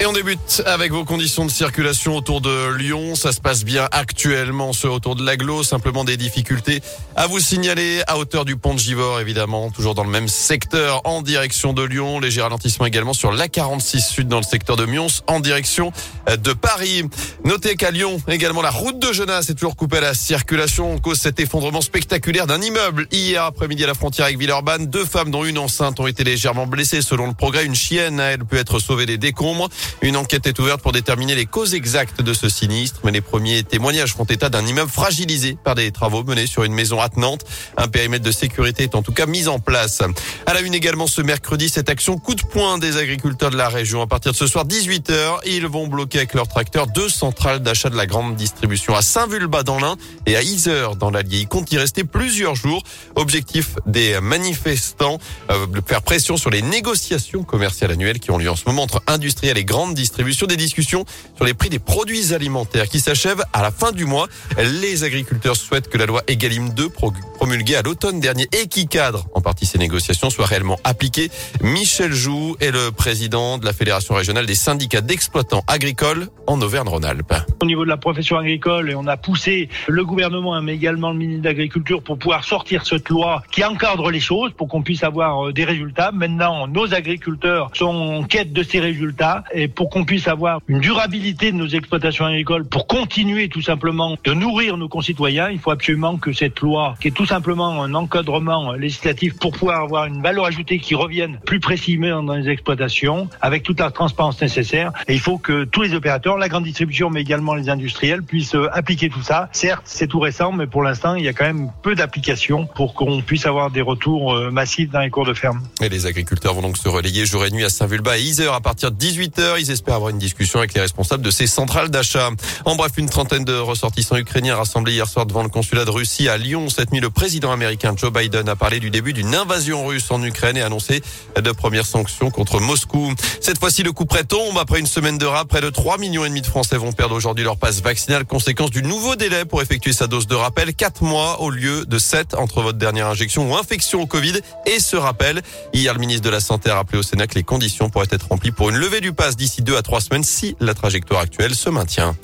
Et on débute avec vos conditions de circulation autour de Lyon. Ça se passe bien actuellement, ce autour de l'aglo. Simplement des difficultés à vous signaler à hauteur du pont de Givor, évidemment. Toujours dans le même secteur en direction de Lyon. Léger ralentissement également sur l'A46 Sud dans le secteur de Mions en direction de Paris. Notez qu'à Lyon, également la route de Genasse est toujours coupée à la circulation cause cet effondrement spectaculaire d'un immeuble. Hier après-midi à la frontière avec Villeurbanne, deux femmes dont une enceinte ont été légèrement blessées. Selon le progrès, une chienne a elle pu être sauvée des décombres. Une enquête est ouverte pour déterminer les causes exactes de ce sinistre, mais les premiers témoignages font état d'un immeuble fragilisé par des travaux menés sur une maison attenante. Un périmètre de sécurité est en tout cas mis en place. À la une également ce mercredi, cette action coup de poing des agriculteurs de la région. À partir de ce soir, 18h, ils vont bloquer avec leurs tracteurs deux centrales d'achat de la grande distribution à Saint-Vulbas dans l'Ain et à Isère dans l'Allier. Il compte y rester plusieurs jours. Objectif des manifestants, euh, faire pression sur les négociations commerciales annuelles qui ont lieu en ce moment entre industriels et grandes distributions. Des discussions sur les prix des produits alimentaires qui s'achèvent à la fin du mois. Les agriculteurs souhaitent que la loi Egalim 2 promulguée à l'automne dernier et qui cadre en partie ces négociations soit réellement appliquée. Michel Joux est le président de la Fédération régionale des syndicats d'exploitants agricoles en Auvergne-Rhône-Alpes. Au niveau de la profession agricole, on a poussé le gouvernement, mais également le ministre de l'Agriculture pour pouvoir sortir cette loi qui encadre les choses pour qu'on puisse avoir euh, des résultats. Maintenant, nos agriculteurs sont en quête de ces résultats et pour qu'on puisse avoir une durabilité de nos exploitations agricoles pour continuer tout simplement de nourrir nos concitoyens, il faut absolument que cette loi, qui est tout simplement un encadrement législatif pour pouvoir avoir une valeur ajoutée qui revienne plus précisément dans les exploitations avec toute la transparence nécessaire. Et il faut que tous les opérateurs, la grande distribution, mais également les industriels puissent euh, appliquer tout ça. Certes, c'est tout récent, mais pour l'instant, il y a quand même peu d'applications pour qu'on puisse avoir des retours euh, massifs dans les cours de ferme. Et les agriculteurs vont donc se relayer jour et nuit à Saint-Vulbas à Isère à partir de 18h. Ils espèrent avoir une discussion avec les responsables de ces centrales d'achat. En bref, une trentaine de ressortissants ukrainiens rassemblés hier soir devant le consulat de Russie à Lyon. Cette nuit, le président américain Joe Biden a parlé du début d'une invasion russe en Ukraine et annoncé de premières sanctions contre Moscou. Cette fois-ci, le coup près tombe. Après une semaine de rap, près de 3 millions et demi de Français vont perdre aujourd'hui leur passe vaccinale. Conséquence du nouveau délai pour effectuer sa dose de rappel. 4 mois au lieu de 7 entre votre dernière injection ou infection au Covid et ce rappel. Hier, le ministre de la Santé a rappelé au Sénat que les conditions pourraient être remplies pour une levée du pass d'ici 2 à 3 semaines si la trajectoire actuelle se maintient.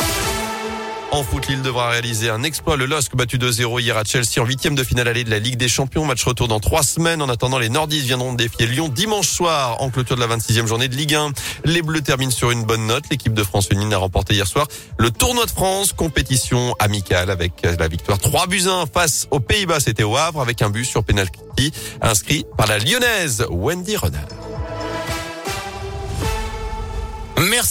En foot, Lille devra réaliser un exploit. Le LOSC battu 2-0 hier à Chelsea en huitième de finale allée de la Ligue des Champions. Match retour dans trois semaines. En attendant, les Nordistes viendront défier Lyon dimanche soir en clôture de la 26e journée de Ligue 1. Les Bleus terminent sur une bonne note. L'équipe de France féminine a remporté hier soir le tournoi de France, compétition amicale avec la victoire 3 buts 1 face aux Pays-Bas. C'était au Havre avec un but sur penalty inscrit par la lyonnaise Wendy Renard. Merci.